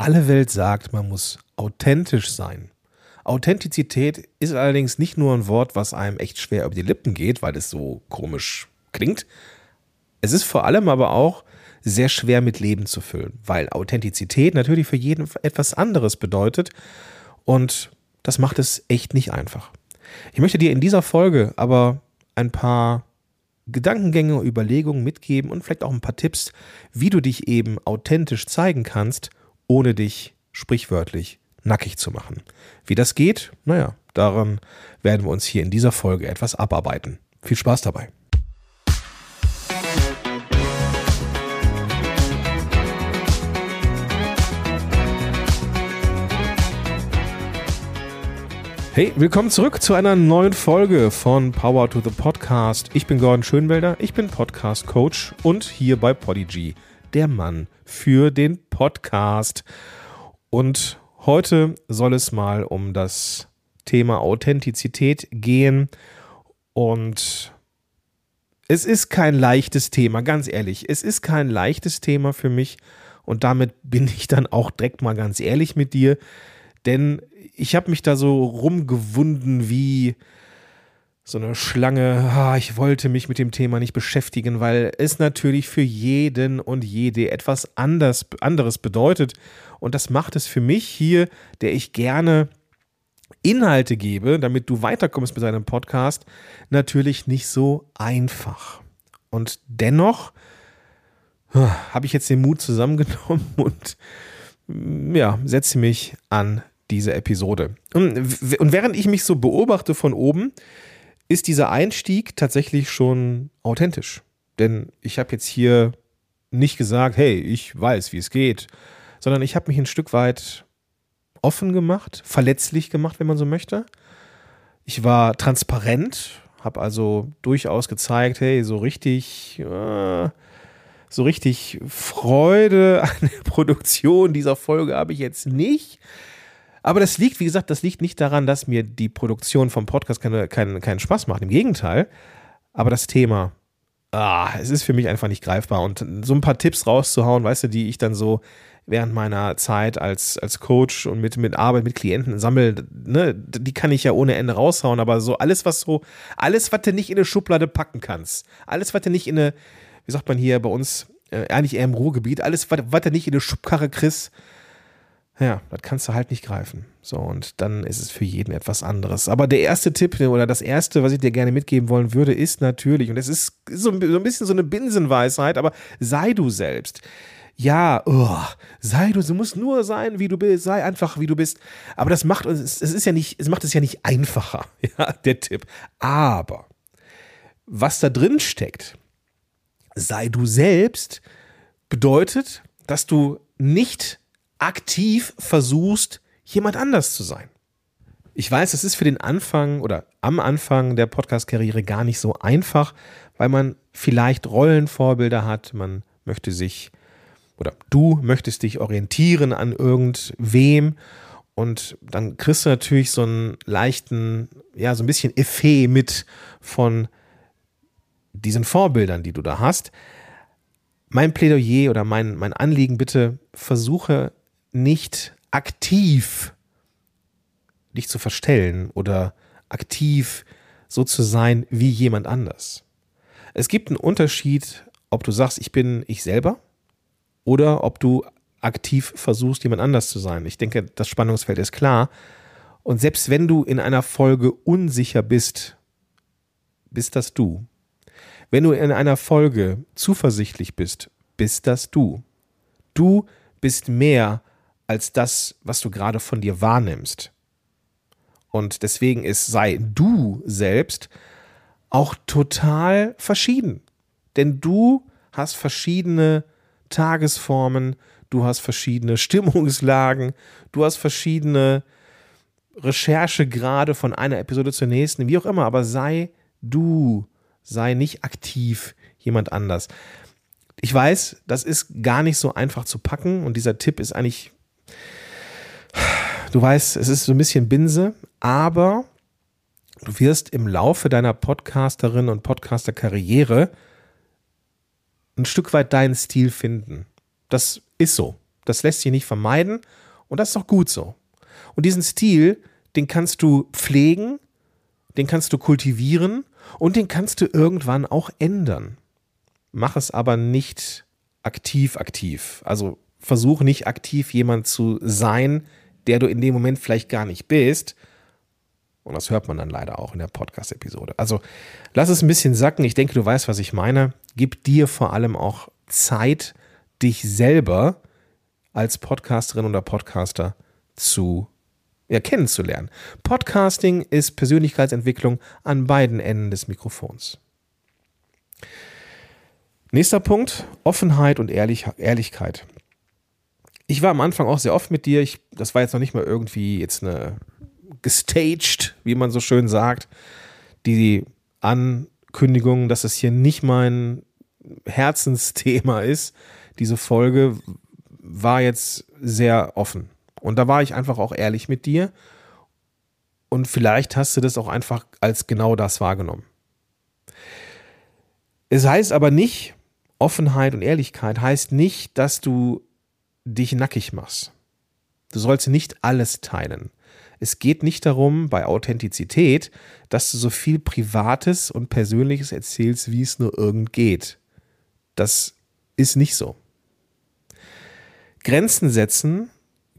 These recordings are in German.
Alle Welt sagt, man muss authentisch sein. Authentizität ist allerdings nicht nur ein Wort, was einem echt schwer über die Lippen geht, weil es so komisch klingt. Es ist vor allem aber auch sehr schwer mit Leben zu füllen, weil Authentizität natürlich für jeden etwas anderes bedeutet und das macht es echt nicht einfach. Ich möchte dir in dieser Folge aber ein paar Gedankengänge, Überlegungen mitgeben und vielleicht auch ein paar Tipps, wie du dich eben authentisch zeigen kannst, ohne dich sprichwörtlich nackig zu machen. Wie das geht, naja, daran werden wir uns hier in dieser Folge etwas abarbeiten. Viel Spaß dabei. Hey, willkommen zurück zu einer neuen Folge von Power to the Podcast. Ich bin Gordon Schönwelder, ich bin Podcast Coach und hier bei Podigy, der Mann für den Podcast. Und heute soll es mal um das Thema Authentizität gehen und es ist kein leichtes Thema, ganz ehrlich. Es ist kein leichtes Thema für mich und damit bin ich dann auch direkt mal ganz ehrlich mit dir, denn ich habe mich da so rumgewunden wie so eine Schlange. Ah, ich wollte mich mit dem Thema nicht beschäftigen, weil es natürlich für jeden und jede etwas anders, anderes bedeutet. Und das macht es für mich hier, der ich gerne Inhalte gebe, damit du weiterkommst mit deinem Podcast, natürlich nicht so einfach. Und dennoch ah, habe ich jetzt den Mut zusammengenommen und ja, setze mich an diese Episode. Und, und während ich mich so beobachte von oben, ist dieser Einstieg tatsächlich schon authentisch. Denn ich habe jetzt hier nicht gesagt, hey, ich weiß, wie es geht, sondern ich habe mich ein Stück weit offen gemacht, verletzlich gemacht, wenn man so möchte. Ich war transparent, habe also durchaus gezeigt, hey, so richtig, äh, so richtig Freude an der Produktion dieser Folge habe ich jetzt nicht. Aber das liegt, wie gesagt, das liegt nicht daran, dass mir die Produktion vom Podcast keine, keinen, keinen Spaß macht. Im Gegenteil. Aber das Thema, ah, es ist für mich einfach nicht greifbar. Und so ein paar Tipps rauszuhauen, weißt du, die ich dann so während meiner Zeit als, als Coach und mit, mit Arbeit mit Klienten sammle, ne, die kann ich ja ohne Ende raushauen. Aber so alles, was so, alles, was du nicht in eine Schublade packen kannst, alles, was du nicht in eine, wie sagt man hier bei uns, äh, eigentlich eher im Ruhrgebiet, alles, was, was du nicht in eine Schubkarre kriegst, ja, das kannst du halt nicht greifen. So, und dann ist es für jeden etwas anderes. Aber der erste Tipp oder das erste, was ich dir gerne mitgeben wollen würde, ist natürlich, und es ist so, ein bisschen so eine Binsenweisheit, aber sei du selbst. Ja, oh, sei du, du musst nur sein, wie du bist, sei einfach, wie du bist. Aber das macht uns, es ist ja nicht, es macht es ja nicht einfacher, ja, der Tipp. Aber was da drin steckt, sei du selbst, bedeutet, dass du nicht aktiv versuchst, jemand anders zu sein. Ich weiß, es ist für den Anfang oder am Anfang der Podcast-Karriere gar nicht so einfach, weil man vielleicht Rollenvorbilder hat, man möchte sich oder du möchtest dich orientieren an irgendwem und dann kriegst du natürlich so einen leichten, ja, so ein bisschen Effet mit von diesen Vorbildern, die du da hast. Mein Plädoyer oder mein, mein Anliegen, bitte versuche nicht aktiv dich zu verstellen oder aktiv so zu sein wie jemand anders. Es gibt einen Unterschied, ob du sagst, ich bin ich selber oder ob du aktiv versuchst, jemand anders zu sein. Ich denke, das Spannungsfeld ist klar. Und selbst wenn du in einer Folge unsicher bist, bist das du. Wenn du in einer Folge zuversichtlich bist, bist das du. Du bist mehr als das, was du gerade von dir wahrnimmst. Und deswegen ist sei du selbst auch total verschieden. Denn du hast verschiedene Tagesformen, du hast verschiedene Stimmungslagen, du hast verschiedene Recherchegrade von einer Episode zur nächsten, wie auch immer, aber sei du, sei nicht aktiv jemand anders. Ich weiß, das ist gar nicht so einfach zu packen und dieser Tipp ist eigentlich Du weißt, es ist so ein bisschen Binse, aber du wirst im Laufe deiner Podcasterin und Podcaster-Karriere ein Stück weit deinen Stil finden. Das ist so. das lässt sich nicht vermeiden und das ist auch gut so. Und diesen Stil, den kannst du pflegen, den kannst du kultivieren und den kannst du irgendwann auch ändern. Mach es aber nicht aktiv aktiv. Also versuch nicht aktiv jemand zu sein, der du in dem Moment vielleicht gar nicht bist. Und das hört man dann leider auch in der Podcast-Episode. Also lass es ein bisschen sacken. Ich denke, du weißt, was ich meine. Gib dir vor allem auch Zeit, dich selber als Podcasterin oder Podcaster zu ja, kennenzulernen. Podcasting ist Persönlichkeitsentwicklung an beiden Enden des Mikrofons. Nächster Punkt, Offenheit und Ehrlich Ehrlichkeit. Ich war am Anfang auch sehr oft mit dir. Ich, das war jetzt noch nicht mal irgendwie jetzt eine gestaged, wie man so schön sagt. Die Ankündigung, dass es hier nicht mein Herzensthema ist. Diese Folge war jetzt sehr offen. Und da war ich einfach auch ehrlich mit dir. Und vielleicht hast du das auch einfach als genau das wahrgenommen. Es heißt aber nicht, Offenheit und Ehrlichkeit heißt nicht, dass du dich nackig machst. Du sollst nicht alles teilen. Es geht nicht darum, bei Authentizität, dass du so viel Privates und Persönliches erzählst, wie es nur irgend geht. Das ist nicht so. Grenzen setzen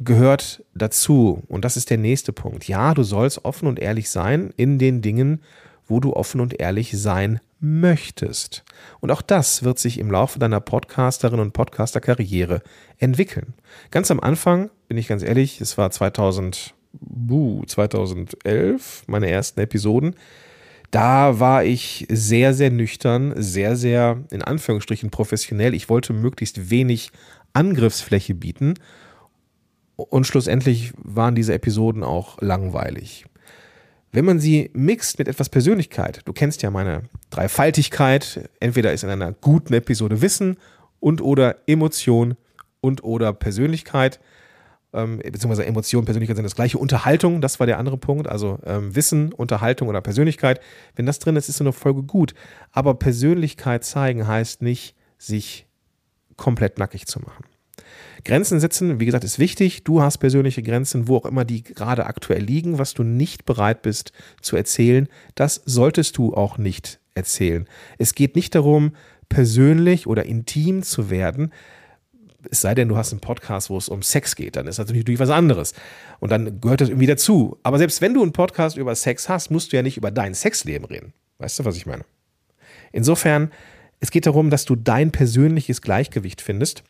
gehört dazu. Und das ist der nächste Punkt. Ja, du sollst offen und ehrlich sein in den Dingen, wo du offen und ehrlich sein möchtest. Und auch das wird sich im Laufe deiner Podcasterin und Podcaster-Karriere entwickeln. Ganz am Anfang, bin ich ganz ehrlich, es war 2000, 2011, meine ersten Episoden, da war ich sehr, sehr nüchtern, sehr, sehr in Anführungsstrichen professionell. Ich wollte möglichst wenig Angriffsfläche bieten. Und schlussendlich waren diese Episoden auch langweilig. Wenn man sie mixt mit etwas Persönlichkeit, du kennst ja meine Dreifaltigkeit, entweder ist in einer guten Episode Wissen und oder Emotion und oder Persönlichkeit, ähm, beziehungsweise Emotion, Persönlichkeit sind das gleiche, Unterhaltung, das war der andere Punkt, also ähm, Wissen, Unterhaltung oder Persönlichkeit. Wenn das drin ist, ist so eine Folge gut. Aber Persönlichkeit zeigen heißt nicht, sich komplett nackig zu machen. Grenzen setzen, wie gesagt, ist wichtig. Du hast persönliche Grenzen, wo auch immer die gerade aktuell liegen, was du nicht bereit bist zu erzählen. Das solltest du auch nicht erzählen. Es geht nicht darum, persönlich oder intim zu werden. Es sei denn, du hast einen Podcast, wo es um Sex geht, dann ist das natürlich was anderes. Und dann gehört das irgendwie dazu. Aber selbst wenn du einen Podcast über Sex hast, musst du ja nicht über dein Sexleben reden. Weißt du, was ich meine? Insofern, es geht darum, dass du dein persönliches Gleichgewicht findest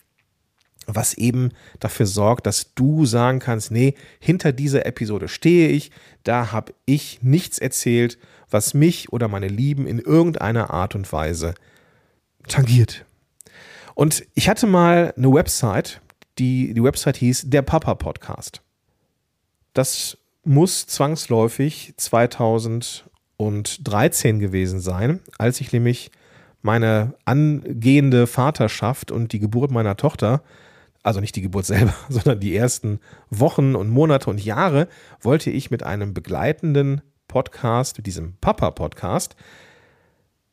was eben dafür sorgt, dass du sagen kannst, nee, hinter dieser Episode stehe ich, da habe ich nichts erzählt, was mich oder meine Lieben in irgendeiner Art und Weise tangiert. Und ich hatte mal eine Website, die, die Website hieß der Papa Podcast. Das muss zwangsläufig 2013 gewesen sein, als ich nämlich meine angehende Vaterschaft und die Geburt meiner Tochter also nicht die Geburt selber, sondern die ersten Wochen und Monate und Jahre, wollte ich mit einem begleitenden Podcast, mit diesem Papa-Podcast,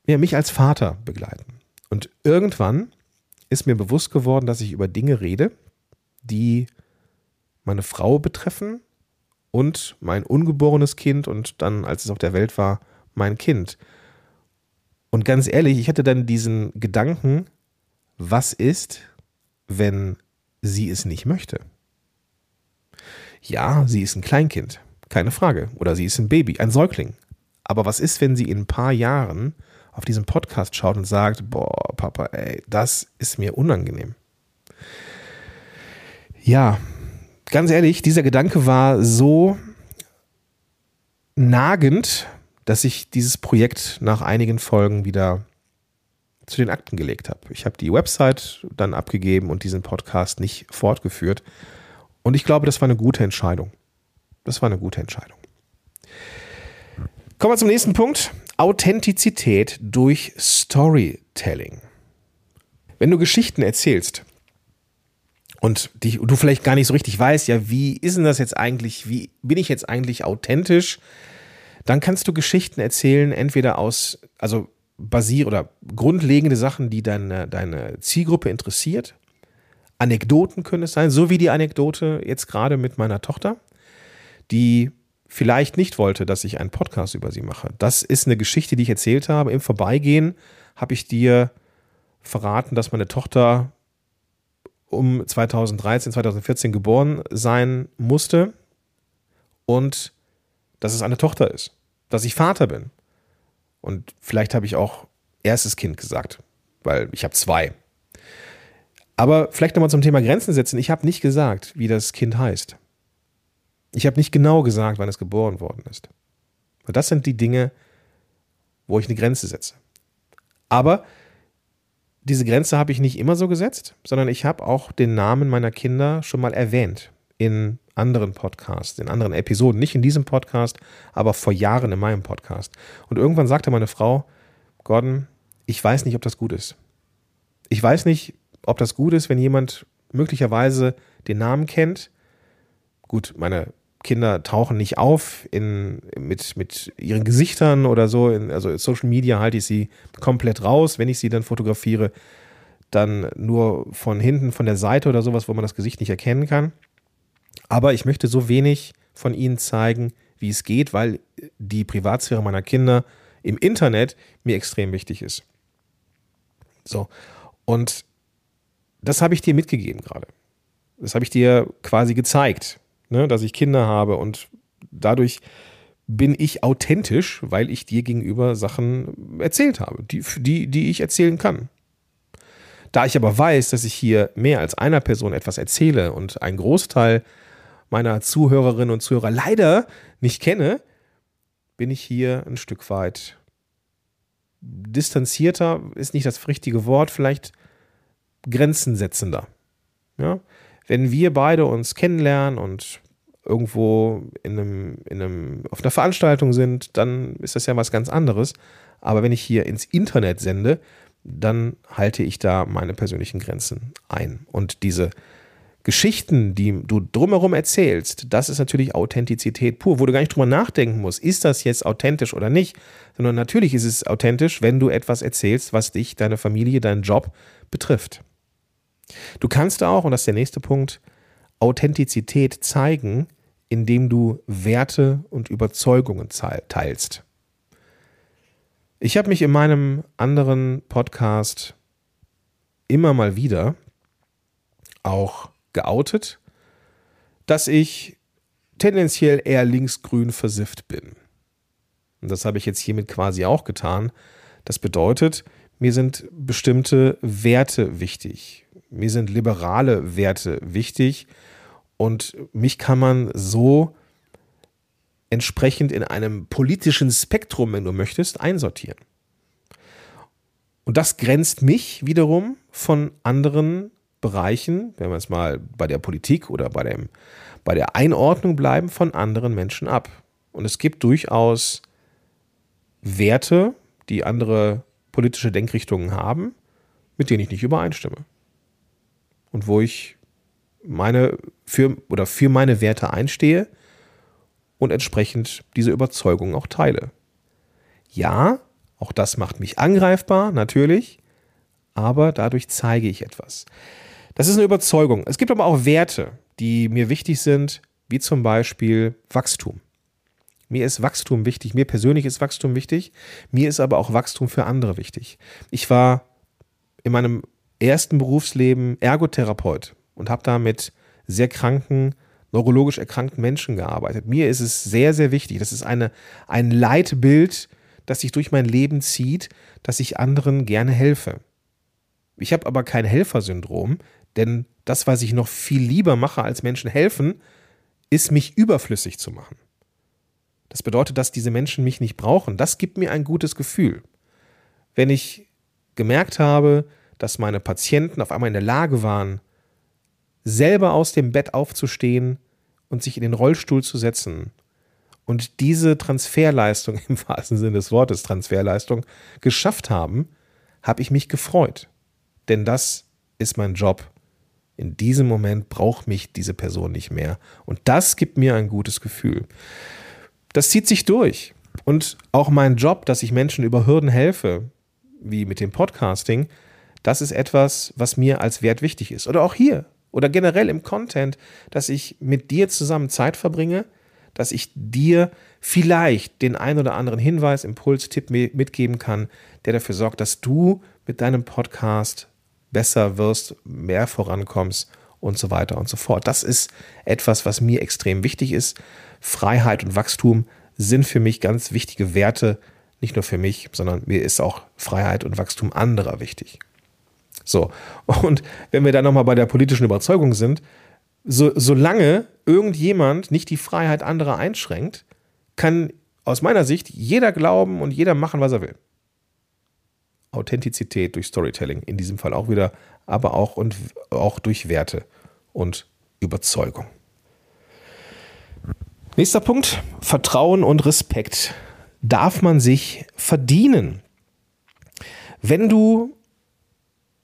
ja, mich als Vater begleiten. Und irgendwann ist mir bewusst geworden, dass ich über Dinge rede, die meine Frau betreffen und mein ungeborenes Kind und dann, als es auf der Welt war, mein Kind. Und ganz ehrlich, ich hatte dann diesen Gedanken, was ist, wenn sie es nicht möchte. Ja, sie ist ein Kleinkind, keine Frage. Oder sie ist ein Baby, ein Säugling. Aber was ist, wenn sie in ein paar Jahren auf diesen Podcast schaut und sagt, boah, Papa, ey, das ist mir unangenehm. Ja, ganz ehrlich, dieser Gedanke war so nagend, dass ich dieses Projekt nach einigen Folgen wieder zu den Akten gelegt habe. Ich habe die Website dann abgegeben und diesen Podcast nicht fortgeführt. Und ich glaube, das war eine gute Entscheidung. Das war eine gute Entscheidung. Kommen wir zum nächsten Punkt. Authentizität durch Storytelling. Wenn du Geschichten erzählst und die, du vielleicht gar nicht so richtig weißt, ja, wie ist denn das jetzt eigentlich, wie bin ich jetzt eigentlich authentisch, dann kannst du Geschichten erzählen, entweder aus, also basier oder grundlegende Sachen, die deine, deine Zielgruppe interessiert, Anekdoten können es sein, so wie die Anekdote jetzt gerade mit meiner Tochter, die vielleicht nicht wollte, dass ich einen Podcast über sie mache. Das ist eine Geschichte, die ich erzählt habe. Im Vorbeigehen habe ich dir verraten, dass meine Tochter um 2013, 2014 geboren sein musste und dass es eine Tochter ist, dass ich Vater bin. Und vielleicht habe ich auch erstes Kind gesagt, weil ich habe zwei. Aber vielleicht nochmal zum Thema Grenzen setzen. Ich habe nicht gesagt, wie das Kind heißt. Ich habe nicht genau gesagt, wann es geboren worden ist. Und das sind die Dinge, wo ich eine Grenze setze. Aber diese Grenze habe ich nicht immer so gesetzt, sondern ich habe auch den Namen meiner Kinder schon mal erwähnt in anderen Podcasts, in anderen Episoden. Nicht in diesem Podcast, aber vor Jahren in meinem Podcast. Und irgendwann sagte meine Frau, Gordon, ich weiß nicht, ob das gut ist. Ich weiß nicht, ob das gut ist, wenn jemand möglicherweise den Namen kennt. Gut, meine Kinder tauchen nicht auf in, mit, mit ihren Gesichtern oder so. In, also in Social Media halte ich sie komplett raus. Wenn ich sie dann fotografiere, dann nur von hinten, von der Seite oder sowas, wo man das Gesicht nicht erkennen kann. Aber ich möchte so wenig von ihnen zeigen, wie es geht, weil die Privatsphäre meiner Kinder im Internet mir extrem wichtig ist. So. Und das habe ich dir mitgegeben gerade. Das habe ich dir quasi gezeigt ne, dass ich Kinder habe und dadurch bin ich authentisch, weil ich dir gegenüber Sachen erzählt habe, die, die, die ich erzählen kann. Da ich aber weiß, dass ich hier mehr als einer Person etwas erzähle und ein Großteil meiner Zuhörerinnen und Zuhörer leider nicht kenne, bin ich hier ein Stück weit distanzierter, ist nicht das richtige Wort, vielleicht grenzensetzender. Ja? wenn wir beide uns kennenlernen und irgendwo in einem, in einem, auf einer Veranstaltung sind, dann ist das ja was ganz anderes. Aber wenn ich hier ins Internet sende, dann halte ich da meine persönlichen Grenzen ein. Und diese Geschichten, die du drumherum erzählst, das ist natürlich Authentizität pur, wo du gar nicht drüber nachdenken musst, ist das jetzt authentisch oder nicht, sondern natürlich ist es authentisch, wenn du etwas erzählst, was dich, deine Familie, deinen Job betrifft. Du kannst auch, und das ist der nächste Punkt, Authentizität zeigen, indem du Werte und Überzeugungen teilst. Ich habe mich in meinem anderen Podcast immer mal wieder auch geoutet, dass ich tendenziell eher linksgrün versifft bin. Und das habe ich jetzt hiermit quasi auch getan. Das bedeutet, mir sind bestimmte Werte wichtig mir sind liberale Werte wichtig und mich kann man so entsprechend in einem politischen Spektrum, wenn du möchtest, einsortieren. Und das grenzt mich wiederum von anderen Bereichen, wenn wir jetzt mal bei der Politik oder bei, dem, bei der Einordnung bleiben, von anderen Menschen ab. Und es gibt durchaus Werte, die andere politische Denkrichtungen haben, mit denen ich nicht übereinstimme und wo ich meine für oder für meine Werte einstehe und entsprechend diese Überzeugung auch teile. Ja, auch das macht mich angreifbar, natürlich, aber dadurch zeige ich etwas. Das ist eine Überzeugung. Es gibt aber auch Werte, die mir wichtig sind, wie zum Beispiel Wachstum. Mir ist Wachstum wichtig, mir persönlich ist Wachstum wichtig, mir ist aber auch Wachstum für andere wichtig. Ich war in meinem ersten Berufsleben Ergotherapeut und habe da mit sehr kranken, neurologisch erkrankten Menschen gearbeitet. Mir ist es sehr, sehr wichtig. Das ist eine, ein Leitbild, das sich durch mein Leben zieht, dass ich anderen gerne helfe. Ich habe aber kein Helfersyndrom, denn das, was ich noch viel lieber mache als Menschen helfen, ist mich überflüssig zu machen. Das bedeutet, dass diese Menschen mich nicht brauchen. Das gibt mir ein gutes Gefühl. Wenn ich gemerkt habe, dass meine Patienten auf einmal in der Lage waren, selber aus dem Bett aufzustehen und sich in den Rollstuhl zu setzen und diese Transferleistung im wahrsten Sinne des Wortes Transferleistung geschafft haben, habe ich mich gefreut. Denn das ist mein Job. In diesem Moment braucht mich diese Person nicht mehr. Und das gibt mir ein gutes Gefühl. Das zieht sich durch. Und auch mein Job, dass ich Menschen über Hürden helfe, wie mit dem Podcasting, das ist etwas, was mir als Wert wichtig ist. Oder auch hier oder generell im Content, dass ich mit dir zusammen Zeit verbringe, dass ich dir vielleicht den ein oder anderen Hinweis, Impuls, Tipp mitgeben kann, der dafür sorgt, dass du mit deinem Podcast besser wirst, mehr vorankommst und so weiter und so fort. Das ist etwas, was mir extrem wichtig ist. Freiheit und Wachstum sind für mich ganz wichtige Werte, nicht nur für mich, sondern mir ist auch Freiheit und Wachstum anderer wichtig. So, und wenn wir dann nochmal bei der politischen Überzeugung sind, so, solange irgendjemand nicht die Freiheit anderer einschränkt, kann aus meiner Sicht jeder glauben und jeder machen, was er will. Authentizität durch Storytelling, in diesem Fall auch wieder, aber auch und auch durch Werte und Überzeugung. Nächster Punkt, Vertrauen und Respekt darf man sich verdienen. Wenn du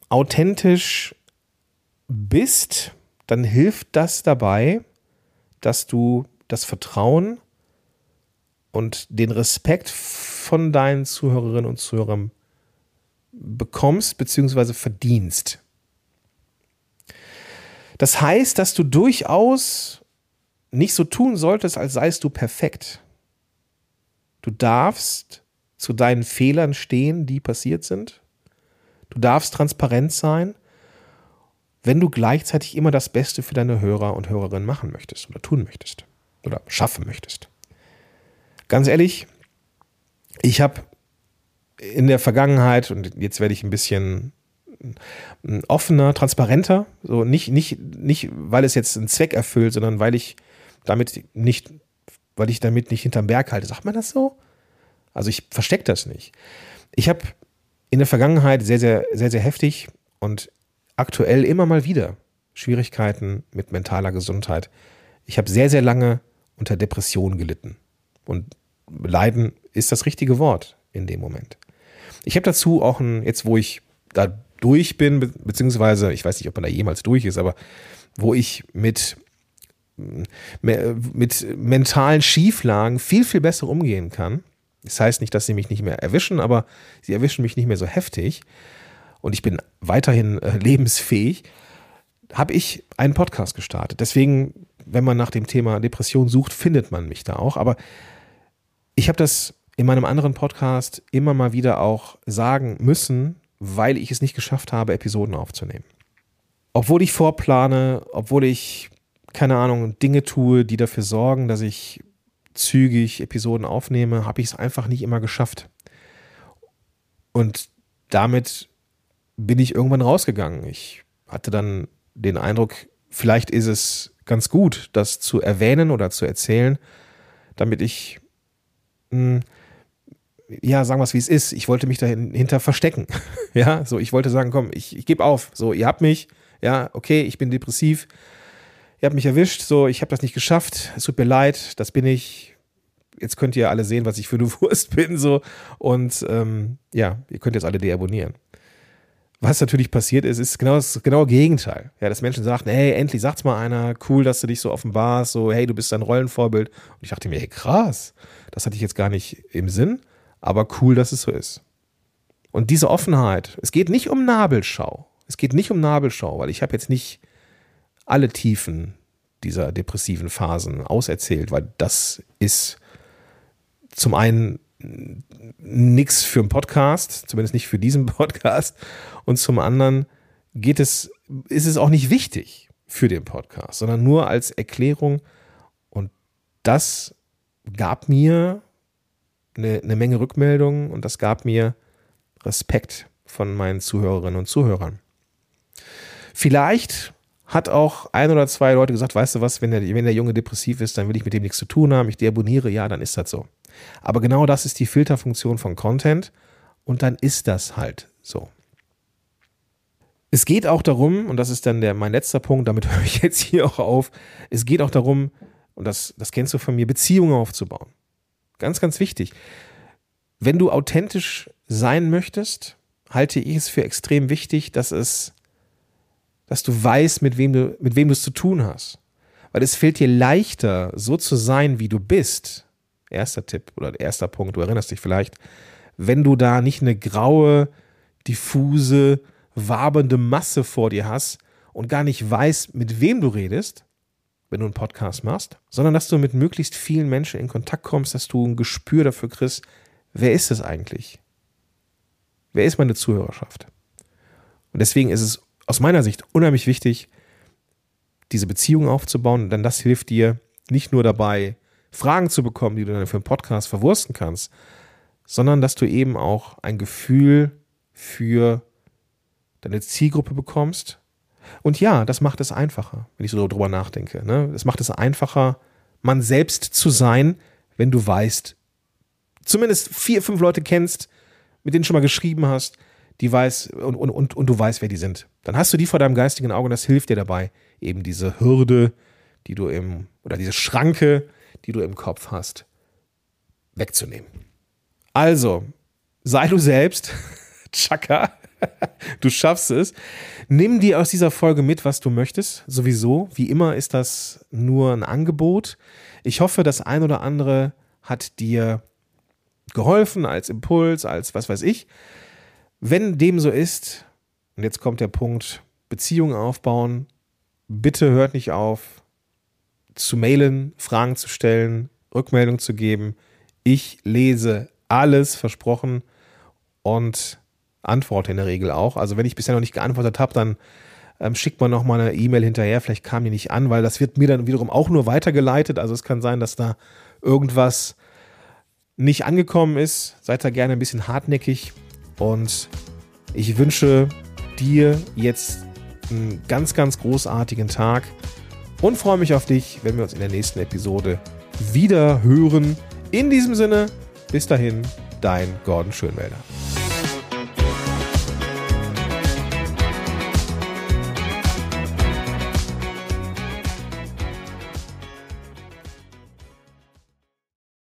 authentisch bist, dann hilft das dabei, dass du das Vertrauen und den Respekt von deinen Zuhörerinnen und Zuhörern bekommst bzw. verdienst. Das heißt, dass du durchaus nicht so tun solltest, als seist du perfekt. Du darfst zu deinen Fehlern stehen, die passiert sind. Du darfst transparent sein, wenn du gleichzeitig immer das Beste für deine Hörer und Hörerinnen machen möchtest oder tun möchtest oder schaffen möchtest. Ganz ehrlich, ich habe in der Vergangenheit, und jetzt werde ich ein bisschen offener, transparenter, so nicht, nicht, nicht, weil es jetzt einen Zweck erfüllt, sondern weil ich damit nicht, weil ich damit nicht hinterm Berg halte. Sagt man das so? Also ich verstecke das nicht. Ich habe in der Vergangenheit sehr, sehr, sehr, sehr heftig und aktuell immer mal wieder Schwierigkeiten mit mentaler Gesundheit. Ich habe sehr, sehr lange unter Depressionen gelitten. Und Leiden ist das richtige Wort in dem Moment. Ich habe dazu auch ein, jetzt wo ich da durch bin, beziehungsweise ich weiß nicht, ob man da jemals durch ist, aber wo ich mit, mit mentalen Schieflagen viel, viel besser umgehen kann. Das heißt nicht, dass sie mich nicht mehr erwischen, aber sie erwischen mich nicht mehr so heftig und ich bin weiterhin äh, lebensfähig, habe ich einen Podcast gestartet. Deswegen, wenn man nach dem Thema Depression sucht, findet man mich da auch. Aber ich habe das in meinem anderen Podcast immer mal wieder auch sagen müssen, weil ich es nicht geschafft habe, Episoden aufzunehmen. Obwohl ich vorplane, obwohl ich, keine Ahnung, Dinge tue, die dafür sorgen, dass ich zügig Episoden aufnehme, habe ich es einfach nicht immer geschafft. Und damit bin ich irgendwann rausgegangen. Ich hatte dann den Eindruck, vielleicht ist es ganz gut, das zu erwähnen oder zu erzählen, damit ich hm, ja, sagen wir es wie es ist. Ich wollte mich dahinter verstecken. ja, so, ich wollte sagen, komm, ich, ich gebe auf. So, ihr habt mich, ja, okay, ich bin depressiv. Ihr habt mich erwischt, so, ich habe das nicht geschafft. Es tut mir leid, das bin ich. Jetzt könnt ihr alle sehen, was ich für eine Wurst bin, so. Und ähm, ja, ihr könnt jetzt alle deabonnieren. Was natürlich passiert ist, ist genau das genaue Gegenteil. Ja, dass Menschen sagen, hey, endlich sagt's mal einer, cool, dass du dich so offenbarst, so, hey, du bist ein Rollenvorbild. Und ich dachte mir, hey, krass, das hatte ich jetzt gar nicht im Sinn, aber cool, dass es so ist. Und diese Offenheit, es geht nicht um Nabelschau. Es geht nicht um Nabelschau, weil ich habe jetzt nicht alle Tiefen dieser depressiven Phasen auserzählt, weil das ist zum einen nichts für einen Podcast, zumindest nicht für diesen Podcast. Und zum anderen geht es, ist es auch nicht wichtig für den Podcast, sondern nur als Erklärung. Und das gab mir eine, eine Menge Rückmeldungen und das gab mir Respekt von meinen Zuhörerinnen und Zuhörern. Vielleicht hat auch ein oder zwei Leute gesagt, weißt du was, wenn der, wenn der Junge depressiv ist, dann will ich mit dem nichts zu tun haben, ich deabonniere, ja, dann ist das so. Aber genau das ist die Filterfunktion von Content und dann ist das halt so. Es geht auch darum, und das ist dann der, mein letzter Punkt, damit höre ich jetzt hier auch auf, es geht auch darum, und das, das kennst du von mir, Beziehungen aufzubauen. Ganz, ganz wichtig. Wenn du authentisch sein möchtest, halte ich es für extrem wichtig, dass es, dass du weißt, mit wem du, mit wem du es zu tun hast. Weil es fällt dir leichter, so zu sein, wie du bist, erster Tipp oder erster Punkt, du erinnerst dich vielleicht, wenn du da nicht eine graue, diffuse wabernde Masse vor dir hast und gar nicht weißt, mit wem du redest, wenn du einen Podcast machst, sondern dass du mit möglichst vielen Menschen in Kontakt kommst, dass du ein Gespür dafür kriegst, wer ist es eigentlich? Wer ist meine Zuhörerschaft? Und deswegen ist es aus meiner Sicht unheimlich wichtig, diese Beziehung aufzubauen, denn das hilft dir nicht nur dabei, Fragen zu bekommen, die du dann für einen Podcast verwursten kannst, sondern dass du eben auch ein Gefühl für deine Zielgruppe bekommst. Und ja, das macht es einfacher, wenn ich so drüber nachdenke. Ne? Es macht es einfacher, man selbst zu sein, wenn du weißt, zumindest vier, fünf Leute kennst, mit denen du schon mal geschrieben hast, die weiß und, und, und, und du weißt, wer die sind. Dann hast du die vor deinem geistigen Auge und das hilft dir dabei, eben diese Hürde, die du im, oder diese Schranke, die du im Kopf hast, wegzunehmen. Also, sei du selbst, Chaka, du schaffst es. Nimm dir aus dieser Folge mit, was du möchtest. Sowieso, wie immer ist das nur ein Angebot. Ich hoffe, das ein oder andere hat dir geholfen als Impuls, als was weiß ich. Wenn dem so ist, und jetzt kommt der Punkt, Beziehungen aufbauen, bitte hört nicht auf zu mailen, Fragen zu stellen, Rückmeldung zu geben. Ich lese alles versprochen und antworte in der Regel auch. Also wenn ich bisher noch nicht geantwortet habe, dann ähm, schickt man noch mal eine E-Mail hinterher. Vielleicht kam die nicht an, weil das wird mir dann wiederum auch nur weitergeleitet. Also es kann sein, dass da irgendwas nicht angekommen ist. Seid da gerne ein bisschen hartnäckig. Und ich wünsche dir jetzt einen ganz, ganz großartigen Tag und freue mich auf dich, wenn wir uns in der nächsten Episode wieder hören. In diesem Sinne, bis dahin, dein Gordon Schönwälder.